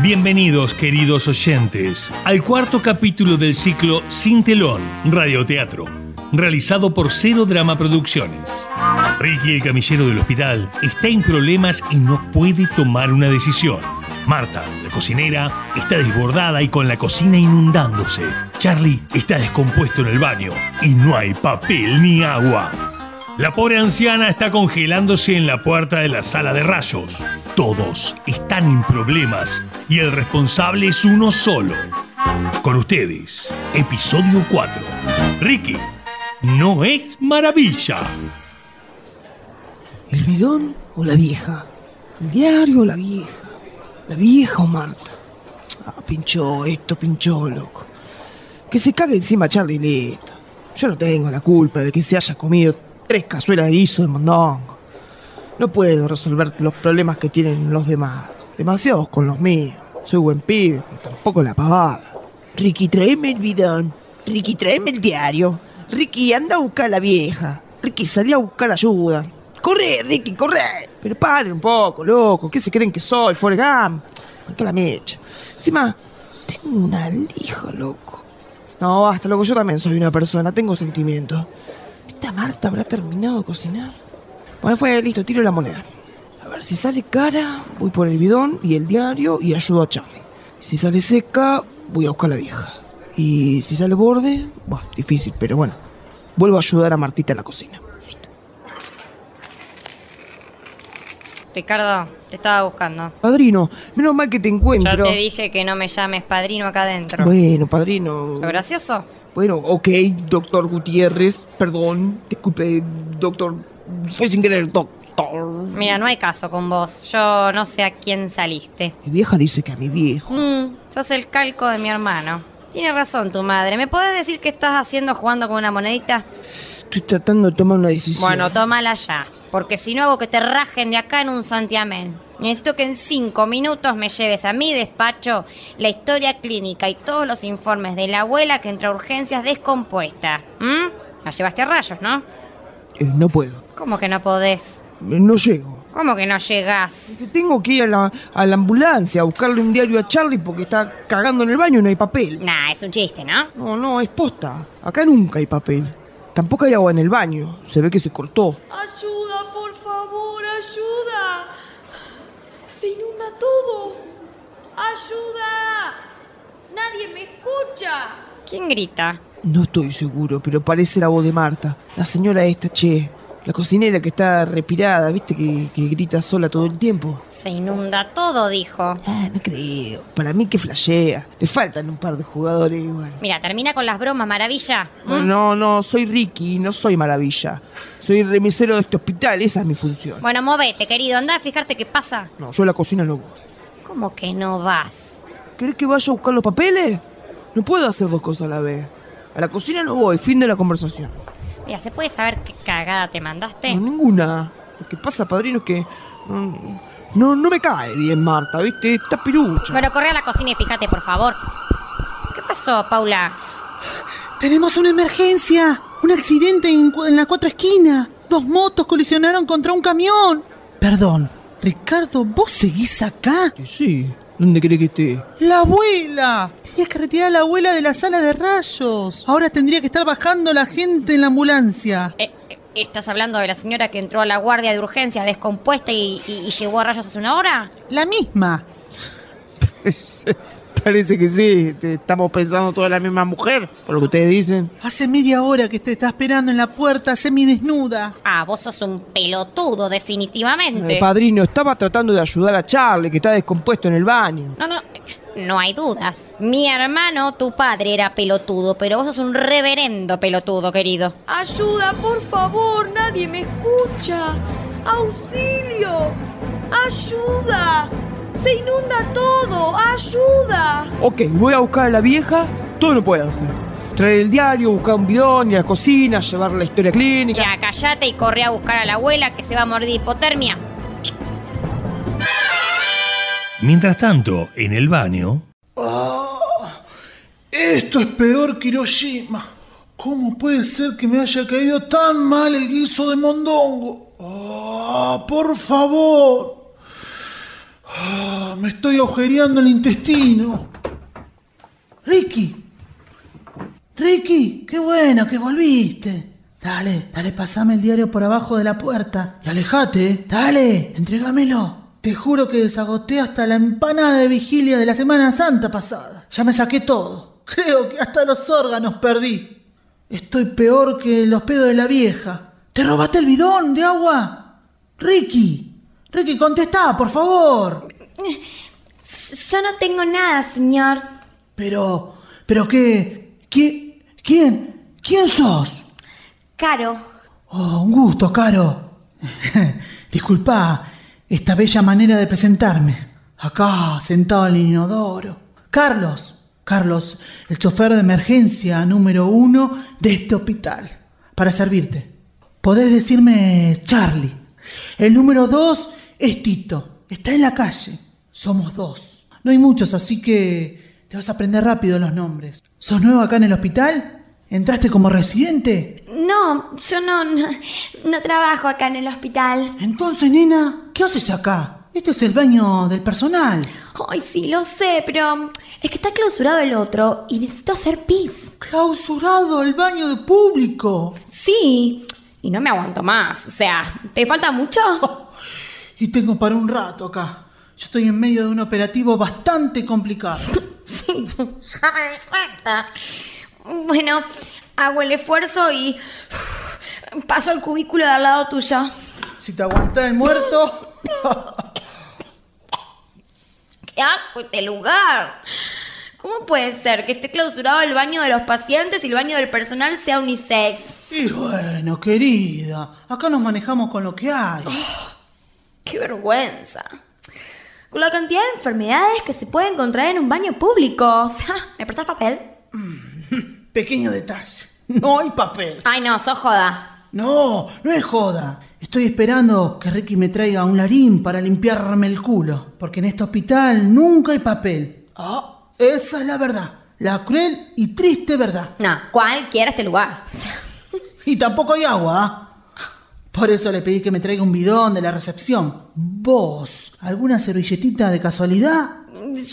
Bienvenidos, queridos oyentes, al cuarto capítulo del ciclo Sin Telón, Radioteatro, realizado por Cero Drama Producciones. Ricky, el camillero del hospital, está en problemas y no puede tomar una decisión. Marta, la cocinera, está desbordada y con la cocina inundándose. Charlie está descompuesto en el baño y no hay papel ni agua. La pobre anciana está congelándose en la puerta de la sala de rayos. Todos están en problemas y el responsable es uno solo. Con ustedes, episodio 4. Ricky, no es maravilla. ¿El bidón o la vieja? ¿El diario o la vieja? ¿La vieja o Marta? Ah, pinchó esto, pinchó, loco. Que se cague encima Charlie listo. Yo no tengo la culpa de que se haya comido tres cazuelas de guiso de mondongo. No puedo resolver los problemas que tienen los demás. Demasiados con los míos. Soy buen pibe, pero tampoco la pavada. Ricky, tráeme el bidón. Ricky, tráeme el diario. Ricky, anda a buscar a la vieja. Ricky, salí a buscar ayuda. ¡Corre, Ricky, corre! Pero paren un poco, loco. ¿Qué se creen que soy? Forrest Gump. La mecha. Encima, tengo una lija, loco. No, basta, loco. Yo también soy una persona. Tengo sentimientos. ¿Esta Marta habrá terminado de cocinar? Bueno, fue listo. Tiro la moneda. A ver, si sale cara, voy por el bidón y el diario y ayudo a Charlie. Si sale seca, voy a buscar a la vieja. Y si sale borde, bueno, difícil, pero bueno. Vuelvo a ayudar a Martita en la cocina. Ricardo, te estaba buscando. Padrino, menos mal que te encuentro. te dije que no me llames padrino acá adentro. Bueno, padrino. ¿Lo gracioso? Bueno, ok, doctor Gutiérrez. Perdón. Disculpe, doctor. Fue sin querer, doctor. Mira, no hay caso con vos. Yo no sé a quién saliste. Mi vieja dice que a mi viejo. Mm, sos el calco de mi hermano. Tiene razón tu madre. ¿Me podés decir qué estás haciendo jugando con una monedita? Estoy tratando de tomar una decisión. Bueno, tómala ya. Porque si no hago que te rajen de acá en un santiamén. Necesito que en cinco minutos me lleves a mi despacho la historia clínica y todos los informes de la abuela que entró a urgencias descompuesta. ¿Mm? La llevaste a rayos, ¿no? Eh, no puedo. ¿Cómo que no podés? Eh, No llego. ¿Cómo que no llegás? Que Tengo que ir a la, a la ambulancia a buscarle un diario a Charlie porque está cagando en el baño y no hay papel. Nah, es un chiste, ¿no? No, no, es posta. Acá nunca hay papel. Tampoco hay agua en el baño. Se ve que se cortó. Ayuda, por favor, ayuda. Se inunda todo. Ayuda. Nadie me escucha. ¿Quién grita? No estoy seguro, pero parece la voz de Marta. La señora esta, che. La cocinera que está respirada, ¿viste? Que, que grita sola todo el tiempo. Se inunda todo, dijo. Ah, no creo. Para mí que flashea. Le faltan un par de jugadores igual. Mira, termina con las bromas, maravilla. ¿Mm? No, no, soy Ricky, no soy maravilla. Soy remisero de este hospital, esa es mi función. Bueno, movete, querido. Anda a fijarte qué pasa. No, yo a la cocina no voy. ¿Cómo que no vas? ¿Querés que vaya a buscar los papeles? No puedo hacer dos cosas a la vez. A la cocina no voy, fin de la conversación. Mira, ¿se puede saber qué cagada te mandaste? No, ninguna. Lo que pasa, padrino, es que. No, no me cae bien Marta, ¿viste? Está pirucha. Bueno, corre a la cocina y fíjate, por favor. ¿Qué pasó, Paula? Tenemos una emergencia. Un accidente en, la cuatro esquinas. Dos motos colisionaron contra un camión. Perdón, Ricardo, ¿vos seguís acá? Sí, ¿dónde querés que esté? ¡La abuela! Tenías que retirar a la abuela de la sala de rayos. Ahora tendría que estar bajando la gente en la ambulancia. Eh, eh, ¿Estás hablando de la señora que entró a la guardia de urgencia descompuesta y, y- y llegó a rayos hace una hora? La misma. Parece que sí, estamos pensando toda la misma mujer, por lo que ustedes dicen. Hace media hora que te está esperando en la puerta semidesnuda. Ah, vos sos un pelotudo, definitivamente. Eh, padrino, estaba tratando de ayudar a Charlie, que está descompuesto en el baño. No, no, no hay dudas. Mi hermano, tu padre, era pelotudo, pero vos sos un reverendo pelotudo, querido. Ayuda, por favor. Nadie me escucha. Auxilio. Ayuda. Se inunda todo. Ayuda. Ok, voy a buscar a la vieja, todo lo puedo hacer. Traer el diario, buscar un bidón, ir a la cocina, llevar la historia clínica. Ya, callate y corre a buscar a la abuela que se va a morir de hipotermia. Mientras tanto, en el baño, Esto es peor que Hiroshima. ¿Cómo puede ser que me haya caído tan mal el guiso de mondongo? Ah, por favor. Ah, me estoy agujereando el intestino. Ricky. Ricky, qué bueno que volviste. Dale, dale, pasame el diario por abajo de la puerta. Y alejate, ¿eh? dale, entrégamelo. Te juro que desagoté hasta la empanada de vigilia de la Semana Santa pasada. Ya me saqué todo. Creo que hasta los órganos perdí. Estoy peor que los pedos de la vieja. ¿Te robaste el bidón de agua? Ricky, Ricky, contestá, por favor. Yo no tengo nada, señor. Pero, pero qué, qué, quién, quién sos? Caro. Oh, un gusto, Caro. Disculpa esta bella manera de presentarme. Acá, sentado en el inodoro. Carlos, Carlos, el chofer de emergencia número uno de este hospital. Para servirte. Podés decirme Charlie. El número dos es Tito. Está en la calle. Somos dos. No hay muchos, así que te vas a aprender rápido los nombres. ¿Sos nuevo acá en el hospital? ¿Entraste como residente? No, yo no, no, no trabajo acá en el hospital. Entonces, nena, ¿qué haces acá? Este es el baño del personal. Ay, sí, lo sé, pero es que está clausurado el otro y necesito hacer pis. Clausurado el baño de público. Sí, y no me aguanto más. O sea, ¿te falta mucho? Y tengo para un rato acá. Yo estoy en medio de un operativo bastante complicado. Sí, ya me di cuenta. Bueno, hago el esfuerzo y paso al cubículo de al lado tuyo. Si te aguantás el muerto. ¿Qué asco este lugar? ¿Cómo puede ser que esté clausurado el baño de los pacientes y el baño del personal sea unisex? Y bueno, querida, acá nos manejamos con lo que hay. ¡Qué vergüenza! Con la cantidad de enfermedades que se puede encontrar en un baño público. O sea, ¿me prestás papel? Pequeño detalle. No hay papel. Ay, no, sos joda. No, no es joda. Estoy esperando que Ricky me traiga un larín para limpiarme el culo. Porque en este hospital nunca hay papel. Ah, esa es la verdad. La cruel y triste verdad. No, cualquiera este lugar. Y tampoco hay agua. Por eso le pedí que me traiga un bidón de la recepción. ¿Vos? ¿Alguna servilletita de casualidad?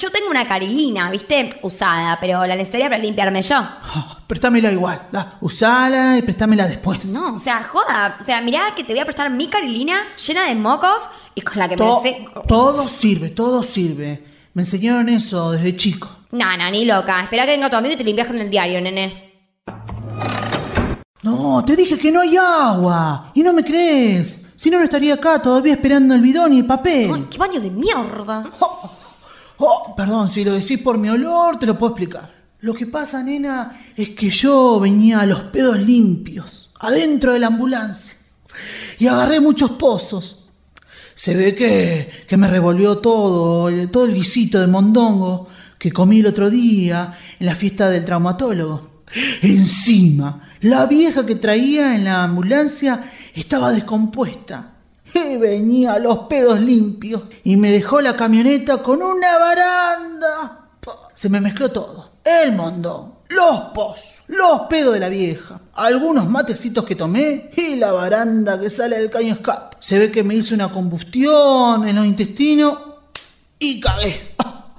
yo tengo una carilina, ¿viste? Usada, pero la necesitaría para limpiarme yo. Ah, préstamela igual. La, usala y préstamela después. No, o sea, joda. O sea, mirá que te voy a prestar mi carilina llena de mocos y con la que To- me seco. todo sirve, todo sirve. Me enseñaron eso desde chico. No, no, ni loca. Espera que venga tu amigo y te limpias con el diario, nene. No, te dije que no hay agua. Y no me crees. Si no, no estaría acá todavía esperando el bidón y el papel. Ay, qué baño de mierda. Oh, oh, perdón, si lo decís por mi olor, te lo puedo explicar. Lo que pasa, nena, es que yo venía a los pedos limpios, adentro de la ambulancia, y agarré muchos pozos. Se ve que, que me revolvió todo, el- todo el guisito de mondongo que comí el otro día en la fiesta del traumatólogo. Encima, la vieja que traía en la ambulancia estaba descompuesta. Y venía a los pedos limpios y me dejó la camioneta con una baranda. Se me mezcló todo. El mondón, los pozos, los pedos de la vieja, algunos matecitos que tomé y la baranda que sale del caño escape. Se ve que me hizo una combustión en los intestinos y cagué.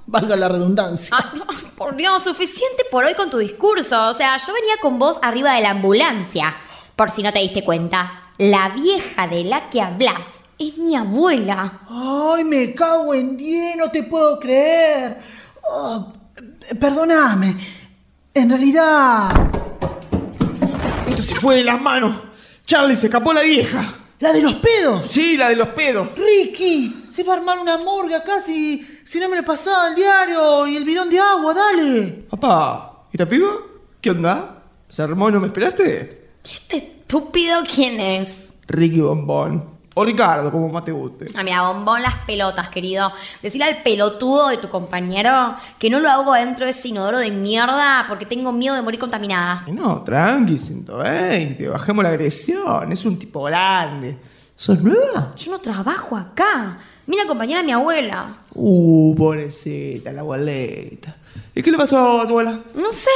Ah, Valga la redundancia. Ay, no, por Dios, suficiente por hoy con tu discurso. O sea, yo venía con vos arriba de la ambulancia. Por si no te diste cuenta. La vieja de la que hablas es mi abuela. Ay, me cago en 10, no te puedo creer. Ah, eh, perdóname. En realidad, Esto se fue de las manos. Charlie se escapó la vieja. la de los pedos. Sí, la de los pedos. Ricky, se va a armar una morgue acá si, si no me lo pasaba el diario y el bidón de agua, dale. Papá, ¿y esta piba? ¿Qué onda? ¿Se armó y no me esperaste? ¿Este estúpido quién es? Ricky Bombón. O Ricardo, como más te guste. Ah, mira, bombón las pelotas, querido. Decirle al pelotudo de tu compañero que no lo hago dentro de ese inodoro de mierda porque tengo miedo de morir contaminada. No, tranqui, 120. Bajemos la agresión. Es un tipo grande. ¿Sos nueva? Yo no trabajo acá. Vine a acompañar a mi abuela. Uh, pobrecita, la abuelita. ¿Y qué le pasó a tu abuela? No sé.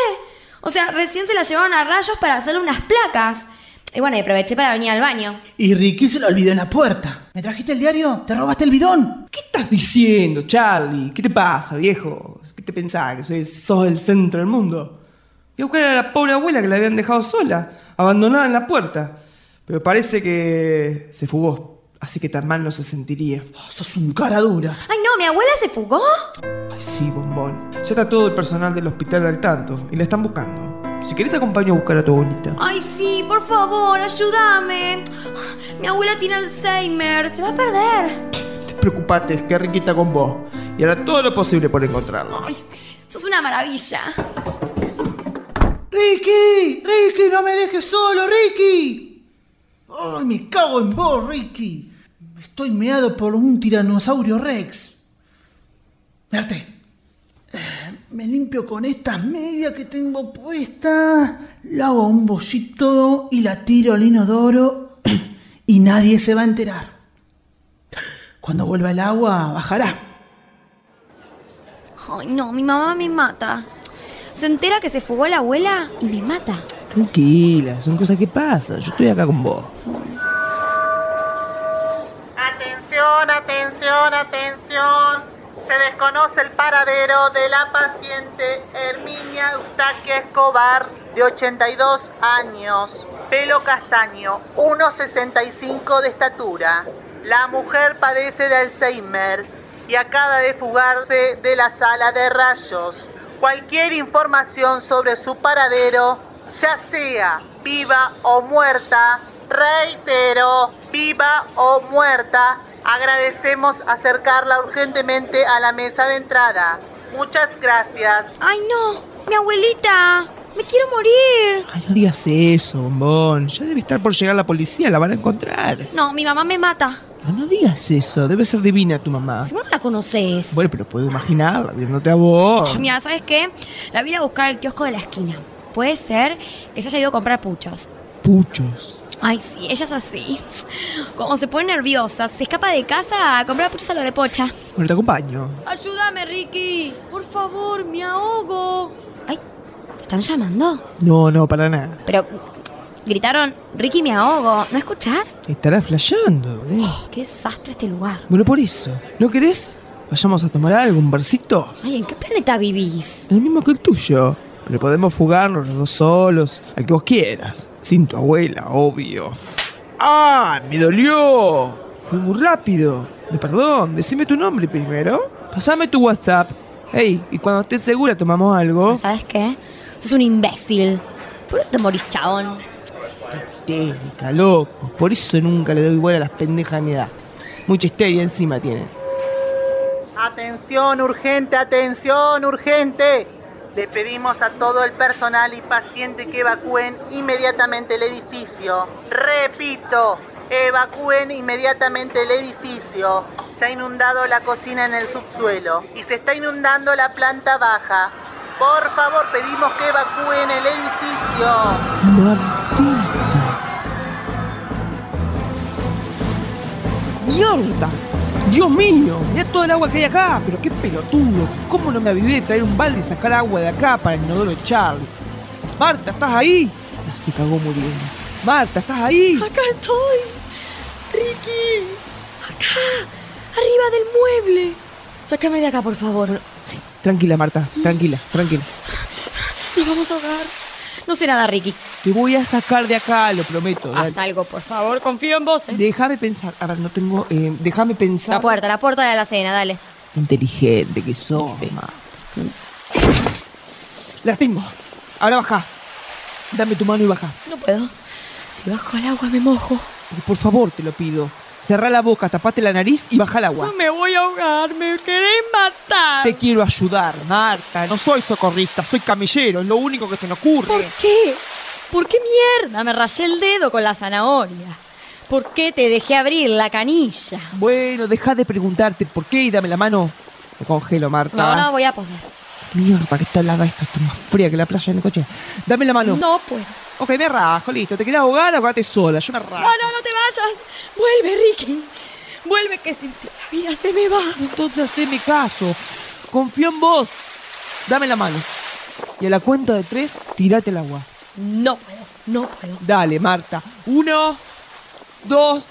O sea, recién se la llevaron a rayos para hacerle unas placas. Y bueno, y aproveché para venir al baño. Y Ricky se lo olvidó en la puerta. ¿Me trajiste el diario? ¿Te robaste el bidón? ¿Qué estás diciendo, Charlie? ¿Qué te pasa, viejo? ¿Qué te pensás? ¿Que soy, sos el centro del mundo? Voy a buscar a la pobre abuela que la habían dejado sola, abandonada en la puerta. Pero parece que se fugó, así que tan mal no se sentiría. Oh, sos un cara dura. Ay, no, mi abuela se fugó. Ay, sí, bombón. Ya está todo el personal del hospital al tanto y la están buscando. Si querés te acompaño a buscar a tu abuelita. Ay, sí, por favor, ayúdame. Mi abuela tiene Alzheimer, se va a perder. Te preocupate, es que Ricky está con vos. Y hará todo lo posible por encontrarlo. Ay, sos una maravilla. ¡Ricky! ¡Ricky, no me dejes solo, Ricky! ¡Ay, me cago en vos, Ricky! Estoy meado por un tiranosaurio Rex. Verte. Me limpio con estas medias que tengo puestas, lavo un bollito y la tiro al inodoro y nadie se va a enterar. Cuando vuelva el agua, bajará. Ay, no, mi mamá me mata. Se entera que se fugó la abuela y me mata. Tranquila, son cosas que pasan. Yo estoy acá con vos. Atención, atención. Se desconoce el paradero de la paciente Herminia Eustaquia Escobar, de 82 años, pelo castaño, 1,65 de estatura. La mujer padece de Alzheimer y acaba de fugarse de la sala de rayos. Cualquier información sobre su paradero, ya sea viva o muerta, reitero, viva o muerta, agradecemos acercarla urgentemente a la mesa de entrada. Muchas gracias. Ay, no, mi abuelita. Me quiero morir. Ay, no digas eso, bombón. Ya debe estar por llegar la policía, la van a encontrar. No, mi mamá me mata. No, no digas eso, debe ser divina tu mamá. Si vos no la conoces. Bueno, pero puedo imaginarla viéndote a vos. Mira, ¿sabes qué? La voy a ir a buscar al kiosco de la esquina. Puede ser que se haya ido a comprar puchos. Puchos. Ay, sí, ella es así. Cuando se pone nerviosa, se escapa de casa a comprar puchos a lo de pocha. Bueno, te acompaño. Ayúdame, Ricky. Por favor, me ahogo. Ay, ¿te están llamando? No, no, para nada. Pero gritaron, Ricky, me ahogo. ¿No escuchás? Estará flasheando. ¿eh? Qué desastre este lugar. Bueno, por eso. ¿No querés? Vayamos a tomar algo, un barcito. Ay, ¿en qué planeta vivís? El mismo que el tuyo. Pero podemos fugarnos los dos solos, al que vos quieras. Sin tu abuela, obvio. ¡Ah! ¡Me dolió! Fue muy rápido. Me perdón, decime tu nombre primero. Pasame tu WhatsApp. Hey, y cuando estés segura tomamos algo. ¿Sabes qué? Sos un imbécil. ¿Por qué te morís, chabón? Técnica, loco. Por eso nunca le doy igual a las pendejas de mi edad. Mucha histeria encima tiene. Atención urgente, atención urgente. Le pedimos a todo el personal y paciente que evacúen inmediatamente el edificio. Repito, evacúen inmediatamente el edificio. Se ha inundado la cocina en el subsuelo y se está inundando la planta baja. Por favor, pedimos que evacúen el edificio. Martita. ¡Mierda! ¡Dios mío! Mirá todo el agua que hay acá, pero qué pelotudo. ¿Cómo no me avivé de traer un balde y sacar agua de acá para el inodoro de Charlie? Marta, ¿estás ahí? Ya se cagó muriendo. Marta, ¿estás ahí? Acá estoy. Ricky. Acá. Arriba del mueble. Sácame de acá, por favor. Tranquila, Marta, tranquila, tranquila. Nos vamos a ahogar. No sé nada, Ricky. Te voy a sacar de acá, lo prometo. Haz algo, por favor. Confío en vos. ¿eh? Déjame pensar. A ver, no tengo. eh, déjame pensar. La puerta, la puerta de la cena, dale. Inteligente que sos, Marta. La tengo. Ahora baja. Dame tu mano y baja. No puedo. Si bajo al agua me mojo. Por favor, te lo pido. Cerrá la boca, tapate la nariz y baja el agua. No me voy a ahogar. Me querés matar. Te quiero ayudar, Marta. No soy socorrista, soy camillero. Es lo único que se me ocurre. ¿Por qué? ¿Por qué mierda? Me rayé el dedo con la zanahoria. ¿Por qué te dejé abrir la canilla? Bueno, deja de preguntarte por qué y dame la mano. Me congelo, Marta. No, no voy a poder. Mierda, que está helada esta. Está más fría que la playa en el coche. Dame la mano. No puedo. Ok, me rajo, listo. ¿Te querés ahogar? Ahogate sola. Yo me rajo. No, no, no te vayas. Vuelve, Ricky. Vuelve que sin ti la vida se me va. Entonces haceme caso. Confío en vos. Dame la mano. Y a la cuenta de tres, tirate el agua. No puedo, no puedo. Dale, Marta. Uno, dos,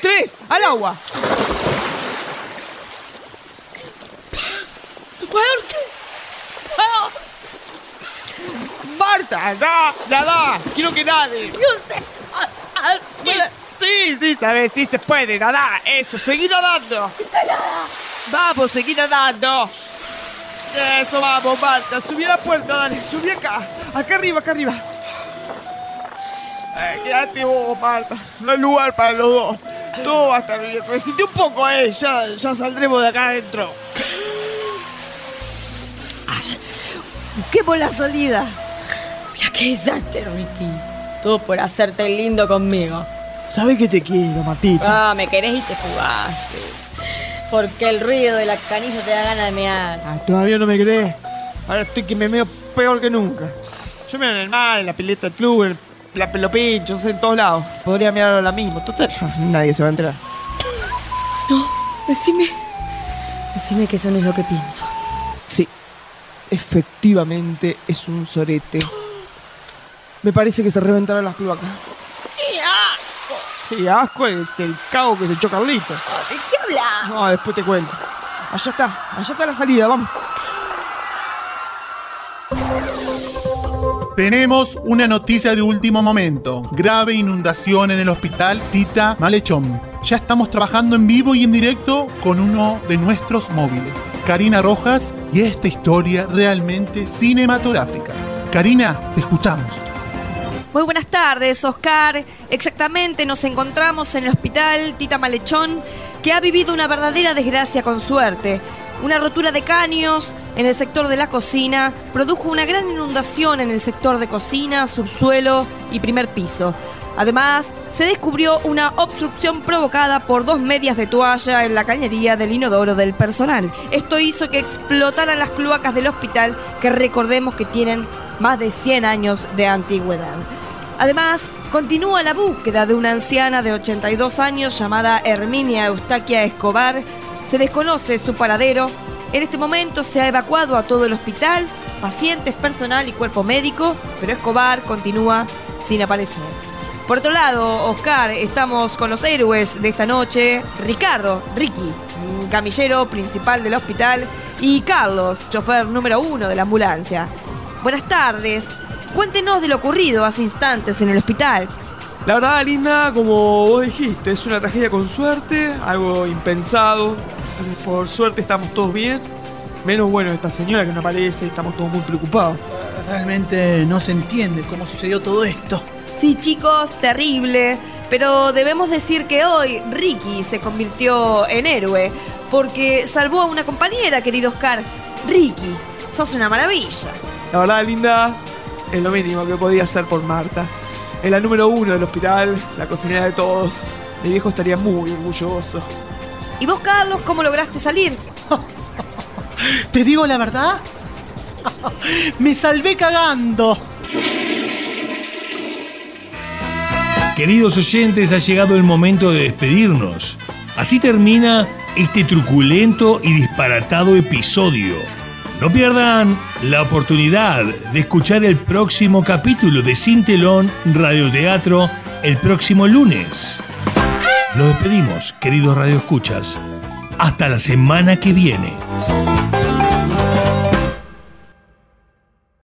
tres. ¡Al agua! No puedo. Puedo. ¡Marta! ¡Da! ¡Nada! ¡Quiero que nade! No sé. Ah, ah, Bueno, Sí, sí, sabes, sí se puede nadar. Eso, seguí nadando. Vamos, seguí nadando. Eso, vamos, Marta. Subí a la puerta, dale. Subí acá. Acá arriba, acá arriba. Eh, quédate vos, Marta. No hay lugar para los dos. Todo va a estar bien. Resiste un poco, eh. Ya, ya saldremos de acá adentro. Busquemos la salida. Mira qué desastre, Ricky. Todo por hacerte lindo conmigo. ¿Sabes que te quiero, Martita? Ah, me querés y te fugaste. Porque el ruido de la canilla te da ganas de mear. Ah, todavía no me crees. Ahora estoy que me meo peor que nunca. Yo me veo en el mar, en la pileta del club, en la pelopinchos, en todos lados. Podría mirarlo la mismo. Total, nadie se va a enterar. No, decime. Decime que eso no es lo que pienso. Sí, efectivamente es un sorete. Me parece que se reventaron las cloacas. ¡Qué asco! Y asco es el cago que se echó Carlito. No, después te cuento. Allá está, allá está la salida, vamos. Tenemos una noticia de último momento. Grave inundación en el hospital Tita Malechón. Ya estamos trabajando en vivo y en directo con uno de nuestros móviles, Karina Rojas, y esta historia realmente cinematográfica. Karina, te escuchamos. Muy buenas tardes, Oscar. Exactamente, nos encontramos en el hospital Tita Malechón, que ha vivido una verdadera desgracia con suerte. Una rotura de caños en el sector de la cocina produjo una gran inundación en el sector de cocina, subsuelo y primer piso. Además, se descubrió una obstrucción provocada por dos medias de toalla en la cañería del inodoro del personal. Esto hizo que explotaran las cloacas del hospital, que recordemos que tienen más de 100 años de antigüedad. Además, continúa la búsqueda de una anciana de 82 años llamada Herminia Eustaquia Escobar. Se desconoce su paradero. En este momento se ha evacuado a todo el hospital, pacientes, personal y cuerpo médico, pero Escobar continúa sin aparecer. Por otro lado, Oscar, estamos con los héroes de esta noche, Ricardo, Ricky, camillero principal del hospital, y Carlos, chofer número uno de la ambulancia. Buenas tardes. Cuéntenos de lo ocurrido hace instantes en el hospital. La verdad, Linda, como vos dijiste, es una tragedia con suerte, algo impensado. Por suerte estamos todos bien. Menos bueno esta señora que no aparece, estamos todos muy preocupados. Realmente no se entiende cómo sucedió todo esto. Sí, chicos, terrible. Pero debemos decir que hoy Ricky se convirtió en héroe porque salvó a una compañera, querido Oscar. Ricky, sos una maravilla. La verdad, Linda, es lo mínimo que podía hacer por Marta. Es la número uno del hospital, la cocinera de todos. Mi viejo estaría muy orgulloso. ¿Y vos, Carlos, cómo lograste salir? ¿Te digo la verdad? Me salvé cagando. Queridos oyentes, ha llegado el momento de despedirnos. Así termina este truculento y disparatado episodio. No pierdan la oportunidad de escuchar el próximo capítulo de Sin Telón Radioteatro el próximo lunes. Nos despedimos, queridos radioescuchas. Hasta la semana que viene.